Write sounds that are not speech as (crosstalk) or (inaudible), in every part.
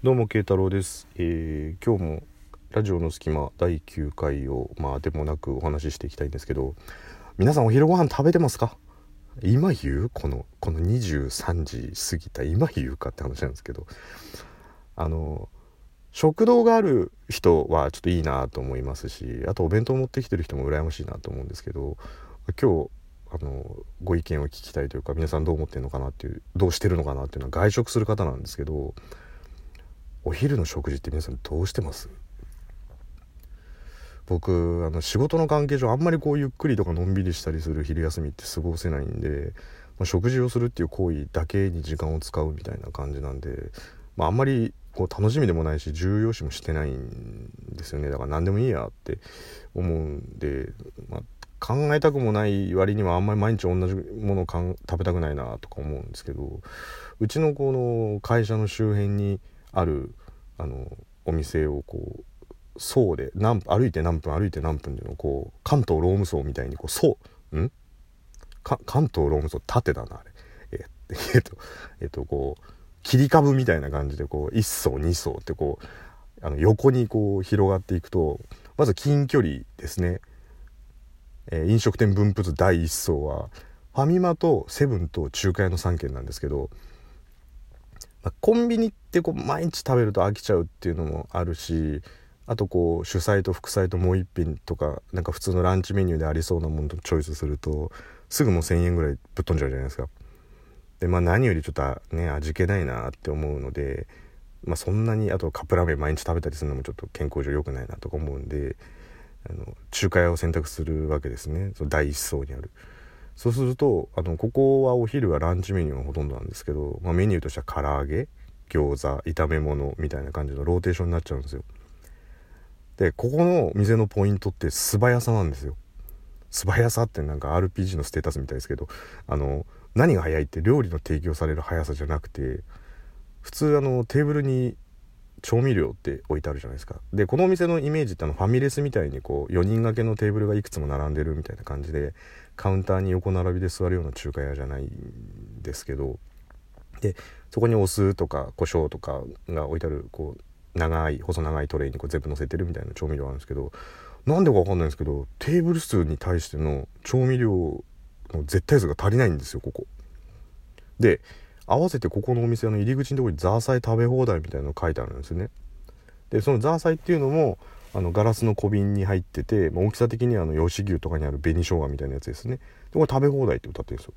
どうも慶太郎です、えー今日もラジオの隙間第9回をまあでもなくお話ししていきたいんですけど皆さんお昼ご飯食べてますか？今言う？このこの23時過ぎた。今言うかって話なんですけど。あの食堂がある人はちょっといいなと思いますしあとお弁当持ってきてる人も羨ましいなと思うんですけど今日あのご意見を聞きたいというか皆さんどう思ってるのかなっていうどうしてるのかなっていうのは外食する方なんですけどお昼の食事って皆さんどうしてます？僕あの仕事の関係上あんまりこうゆっくりとかのんびりしたりする昼休みって過ごせないんで、まあ、食事をするっていう行為だけに時間を使うみたいな感じなんで、まあ、あんまりこう楽しみでもないし重要視もしてないんですよね。だから何でもいいやって思うんで、まあ、考えたくもない割にはあんまり毎日同じものをかん食べたくないなとか思うんですけどうちのこの会社の周辺にあるあのお店をこう層で何歩いて何分歩いて何分っていうのをこう関東ローム層みたいにこう層ん？か関東ローム層縦だなあれ。え (laughs) えっとえっとこう切り株みたいな感じでこう1層2層ってこうあの横にこう広がっていくとまず近距離ですね、えー飲食店分布図第1層はファミマとセブンと中華屋の3軒なんですけどまあコンビニってこう毎日食べると飽きちゃうっていうのもあるしあとこう主菜と副菜ともう一品とかなんか普通のランチメニューでありそうなものとチョイスするとすぐもう1,000円ぐらいぶっ飛んじゃうじゃないですか。でまあ何よりちょっとね味気ないなって思うので、まあ、そんなにあとカップラーメン毎日食べたりするのもちょっと健康上良くないなとか思うんであの中華屋を選択するわけですねその第一層にある。そうするとあのここはお昼はランチメニューがほとんどなんですけど、まあ、メニューとしては唐揚げ餃子炒め物みたいな感じのローテーションになっちゃうんですよ。でここの店のポイントって素早さなんですよ。素早さってなんか RPG のステータスみたいですけどあの何が早いって料理の提供される速さじゃなくて普通あのテーブルに調味料って置いてあるじゃないですかでこのお店のイメージってあのファミレスみたいにこう4人掛けのテーブルがいくつも並んでるみたいな感じでカウンターに横並びで座るような中華屋じゃないんですけどでそこにお酢とか胡椒とかが置いてあるこう長い細長いトレイにこう全部乗せてるみたいな調味料あるんですけどなんでかわかんないんですけどテーブル数に対しての調味料の絶対数が足りないんですよここ。で合わせてここのお店の入り口のとこにザーサイ食べ放題みたいなの書いてあるんですよね。でそのザーサイっていうのもあのガラスの小瓶に入ってて、まあ大きさ的にはあの吉牛とかにある紅生姜みたいなやつですね。でこれ食べ放題って歌ってるんですよ。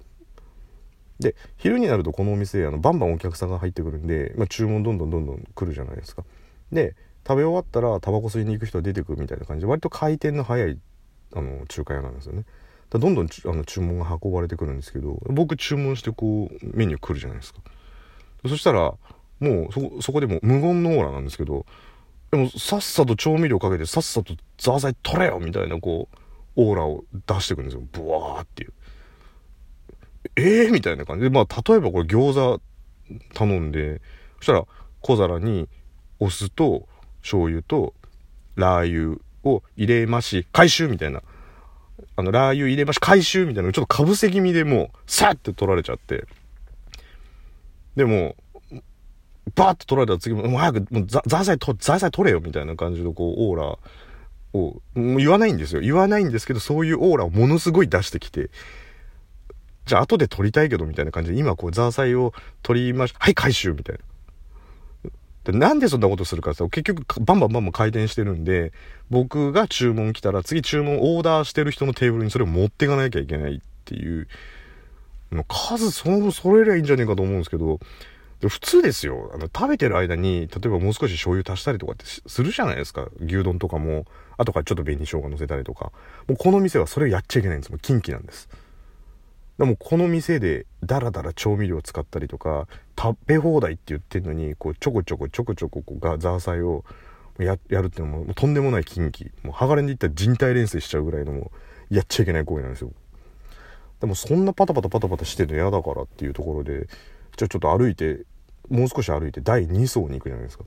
で昼になるとこのお店あのバンバンお客さんが入ってくるんで、まあ、注文どんどんどんどん来るじゃないですか。で食べ終わったらタバコ吸いに行く人が出てくるみたいな感じで割と回転の早いあの中華屋なんですよね。どんどんあの注文が運ばれてくるんですけど僕注文してこうメニュー来るじゃないですか。そしたらもうそこそこでも無言のオーラなんですけどでもさっさと調味料かけてさっさとザーサイ取れよみたいなこうオーラを出してくるんですよブワーっていう。えー、みたいな感じでまあ例えばこれ餃子頼んでそしたら小皿にお酢と醤油とラー油を入れまし回収みたいなあのラー油入れまし回収みたいなのちょっとかぶせ気味でもうさって取られちゃって。でもバーって取られたら次ももう早くもうザザーサイとザーサイ取れよみたいな感じのこうオーラをもう言わないんですよ。言わないんですけどそういうオーラをものすごい出してきて。じゃあ後で撮りたいけどみたいな感じで今こうザーサイを取りましはい回収みたいな。でなんでそんなことするかって結局バンバンバンバン回転してるんで僕が注文来たら次注文オーダーしてる人のテーブルにそれを持っていかなきゃいけないっていう数その分それりゃいいんじゃねえかと思うんですけど普通ですよ。あの食べてる間に例えばもう少し醤油足したりとかってするじゃないですか。牛丼とかも後からちょっと紅生姜乗せたりとか。もうこの店はそれをやっちゃいけないんです。もう禁忌なんです。でもこの店でダラダラ調味料使ったりとか食べ放題って言ってんのにこうちょこちょこちょこちょここがザーサイをやるっていうのもとんでもない禁忌。もう剥がれにいったら人体錬成しちゃうぐらいのもやっちゃいけない行為なんですよ。でもそんなパタパタパタパタしてるの嫌だからっていうところでじゃあちょっと歩いてもう少し歩いて第2層に行くじゃないですか。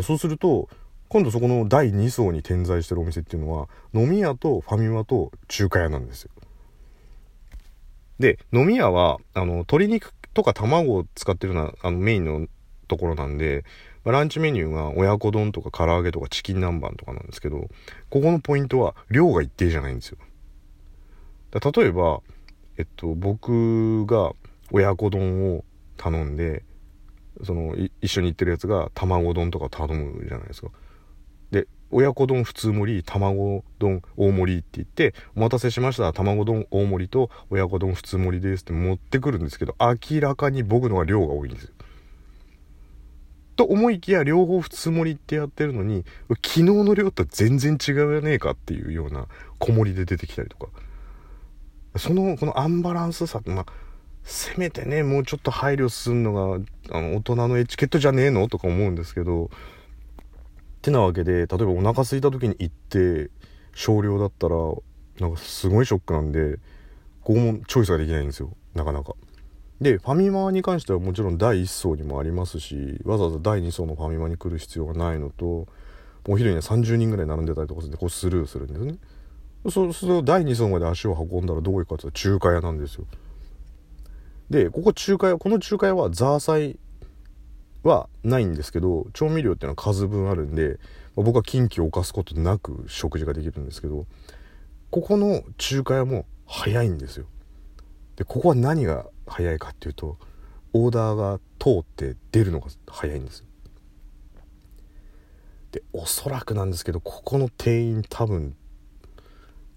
そうすると今度そこの第2層に点在してるお店っていうのは飲み屋とファミマと中華屋なんですよ。で飲み屋はあの鶏肉とか卵を使ってるようなあのメインのところなんで、まあ、ランチメニューが親子丼とか唐揚げとかチキン南蛮とかなんですけど、ここのポイントは量が一定じゃないんですよ。例えば、えっと、僕が親子丼を頼んで、その、一緒に行ってるやつが卵丼とか頼むじゃないですか。親子丼普通盛り、卵丼大盛りって言って、お待たせしました、卵丼大盛りと親子丼普通盛りですって持ってくるんですけど、明らかに僕のが量が多いんですよ。と思いきや両方普通盛りってやってるのに昨日の量と全然違うよねえかっていうような小盛りで出てきたりとかそのこのアンバランスさってまあせめてねもうちょっと配慮するのがあの大人のエチケットじゃねえのとか思うんですけどてなわけで例えばお腹空いた時に行って少量だったらなんかすごいショックなんでここもチョイスができないんですよ。なかなか。でファミマに関してはもちろん第1層にもありますしわざわざ第2層のファミマに来る必要がないのとお昼には30人ぐらい並んでたりとかするんでこうスルーするんですね。そうすると第2層まで足を運んだらどこ行くかっていうと中華屋なんですよ。でここ中華屋この中華屋はザーサイはないんですけど調味料っていうのは数分あるんで、まあ、僕は近畿を犯すことなく食事ができるんですけどここの中華屋も早いんですよ。でここは何が早いかっていうとオーダーが通って出るのが早いんですでおそらくなんですけどここの店員多分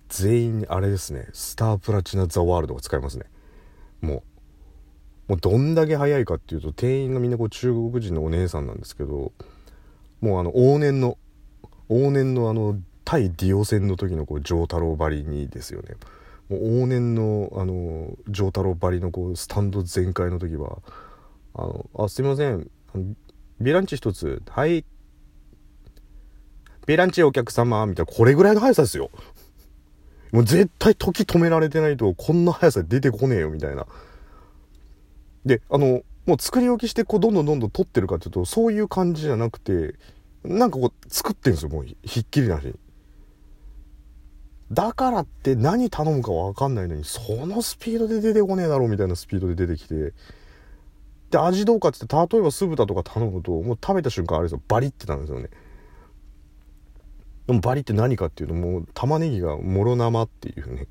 全員あれですねスタープラチナ・ザ・ワールドが使いますね。もうもうどんだけ早いかっていうと店員がみんなこう中国人のお姉さんなんですけどもうあの往年の往年のあの対ディオ戦の時のこう丈太郎ばりにですよね。もう往年のあの丈太郎ばりのこうスタンド全開の時は「あのあすいません。ビランチ一つ。はい。ビランチお客様」みたいな。これぐらいの速さですよ。もう絶対時止められてないとこんな速さで出てこねえよみたいな。であのもう作り置きしてこうどんどんどんどん撮ってるかっていうとそういう感じじゃなくてなんかこう作ってるんですよもうひっきりなしに。だからって何頼むか分かんないのにそのスピードで出てこねえだろうみたいなスピードで出てきてで味どうかってって例えば酢豚とか頼むともう食べた瞬間あれですよバリってなんですよね。でもバリって何かっていうともう玉ねぎがもろ生っていうね。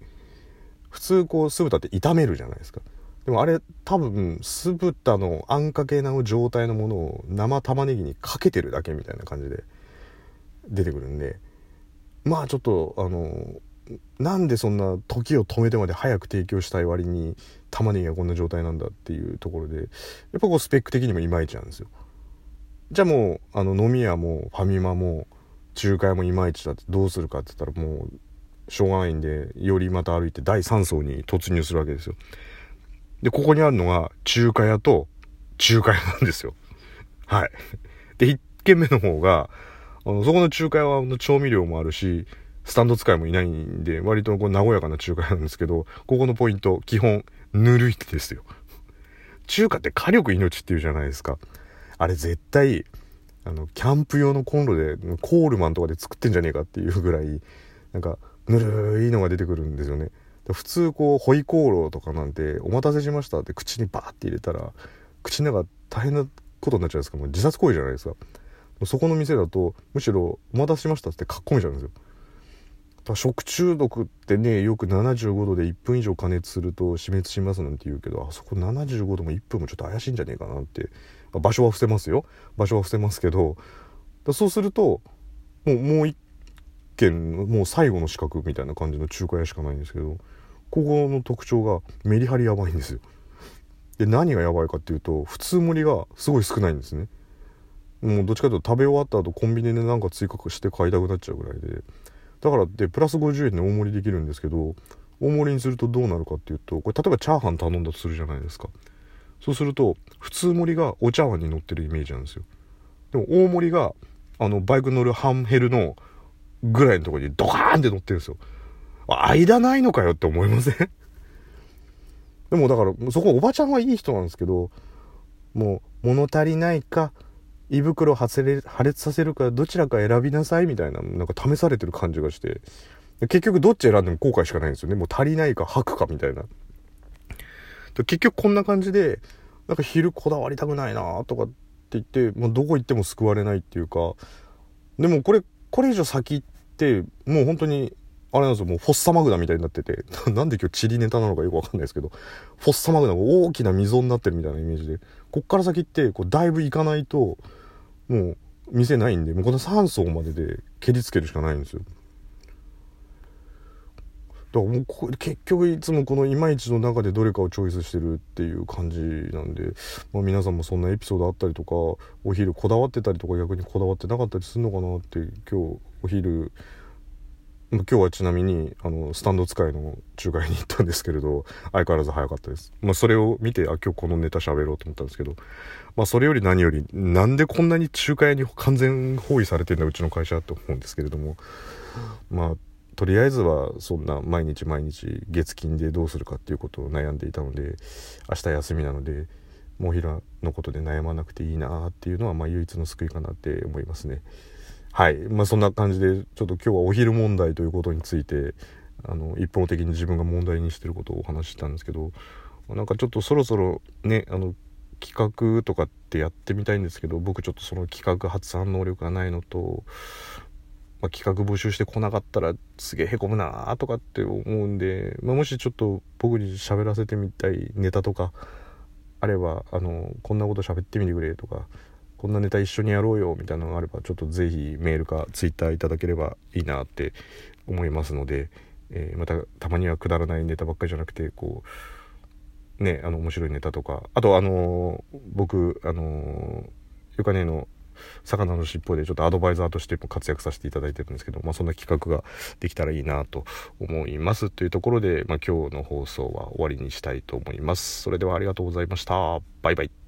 普通こう酢豚って炒めるじゃないですか。でもあれ多分酢豚のあんかけな状態のものを生玉ねぎにかけてるだけみたいな感じで出てくるんでまあちょっとあのなんでそんな時を止めてまで早く提供したい割に玉ねぎがこんな状態なんだっていうところでやっぱこうスペック的にもいまいちなんですよ。じゃあもうあの飲み屋もファミマも仲介もいまいちだってどうするかって言ったらもうしょうがないんでよりまた歩いて第3層に突入するわけですよ。でここにあるのが中華屋と中華屋なんですよはいで1軒目の方があの、そこの中華屋は調味料もあるし、スタンド使いもいないんで、割とこう和やかな中華屋なんですけど、ここのポイント、基本、ぬるいですよ。中華って火力命っていうじゃないですか。あれ絶対、あの、キャンプ用のコンロで、コールマンとかで作ってんじゃねえかっていうぐらい、なんか、ぬるいのが出てくるんですよね。普通こう、ホイコーローとかなんて、お待たせしましたって口にバーって入れたら、口の中大変なことになっちゃうんですか。もう自殺行為じゃないですか。そこの店だとむしろ「お待たせしました」ってかっこいいじゃうんですよ食中毒ってねよく75度で1分以上加熱すると死滅しますなんて言うけどあそこ75度も1分もちょっと怪しいんじゃねえかなって場所は伏せますよ場所は伏せますけどそうするともうもう一軒もう最後の資格みたいな感じの中華屋しかないんですけどここの特徴がメリハリやばいんですよ。で何がやばいかっていうと普通盛りがすごい少ないんですね。もうどっちかというと食べ終わった後コンビニでなんか追加して買いたくなっちゃうぐらいで。だからでプラス50円で大盛りできるんですけど大盛りにするとどうなるかっていうとこれ例えばチャーハン頼んだとするじゃないですか。そうすると普通盛りがお茶碗に乗ってるイメージなんですよ。でも大盛りがあのバイク乗るハンヘルのぐらいのとこにドカーンって乗ってるんですよ。間ないのかよって思いません？(laughs) でもだからそこおばちゃんはいい人なんですけどもう物足りないか胃袋破裂させるかどちらか選びなさいみたいななんか試されてる感じがして。結局どっち選んでも後悔しかないんですよね。もう足りないか吐くかみたいな。結局こんな感じでなんか昼こだわりたくないなとかって言って、まあ、どこ行っても救われないっていうか。でもこれこれ以上先ってもう本当にあれなんですよもうフォッサマグナみたいになってて (laughs) なんで今日チリネタなのかよくわかんないですけどフォッサマグナが大きな溝になってるみたいなイメージでこっから先ってこうだいぶ行かないともう店ないんでもうこの3層までで蹴りつけるしかないんですよ。だからもうこ結局いつもこのいまいちの中でどれかをチョイスしてるっていう感じなんで、まあ、皆さんもそんなエピソードあったりとかお昼こだわってたりとか逆にこだわってなかったりするのかなって今日お昼今日はちなみにあのスタンド使いの仲介に行ったんですけれど相変わらず早かったです、まあ、それを見てあ今日このネタ喋ろうと思ったんですけど、まあ、それより何よりなんでこんなに仲介に完全包囲されてんだうちの会社って思うんですけれどもまあとりあえずはそんな毎日毎日月金でどうするかっていうことを悩んでいたので明日休みなのでもうひらのことで悩まなくていいなっていうのはまあ唯一の救いかなって思いますね。はい。まあ、そんな感じでちょっと今日はお昼問題ということについてあの一方的に自分が問題にしてることをお話ししたんですけどなんかちょっとそろそろねあの企画とかってやってみたいんですけど僕ちょっとその企画発案能力がないのとまあ、企画募集してこなかったらすげえへこむなとかって思うんで、まあ、もしちょっと僕に喋らせてみたいネタとかあればあのこんなこと喋ってみてくれとかこんなネタ一緒にやろうよみたいなのがあればちょっと是非メールか Twitter いただければいいなって思いますので、えー、またたまにはくだらないネタばっかりじゃなくてこうねあの面白いネタとかあとあのー、僕あのー、ゆかねの魚の尻尾でちょっとアドバイザーとしても活躍させていただいてるんですけど、まあ、そんな企画ができたらいいなと思います。というところで、まあ、今日の放送は終わりにしたいと思います。それではありがとうございました。バイバイ。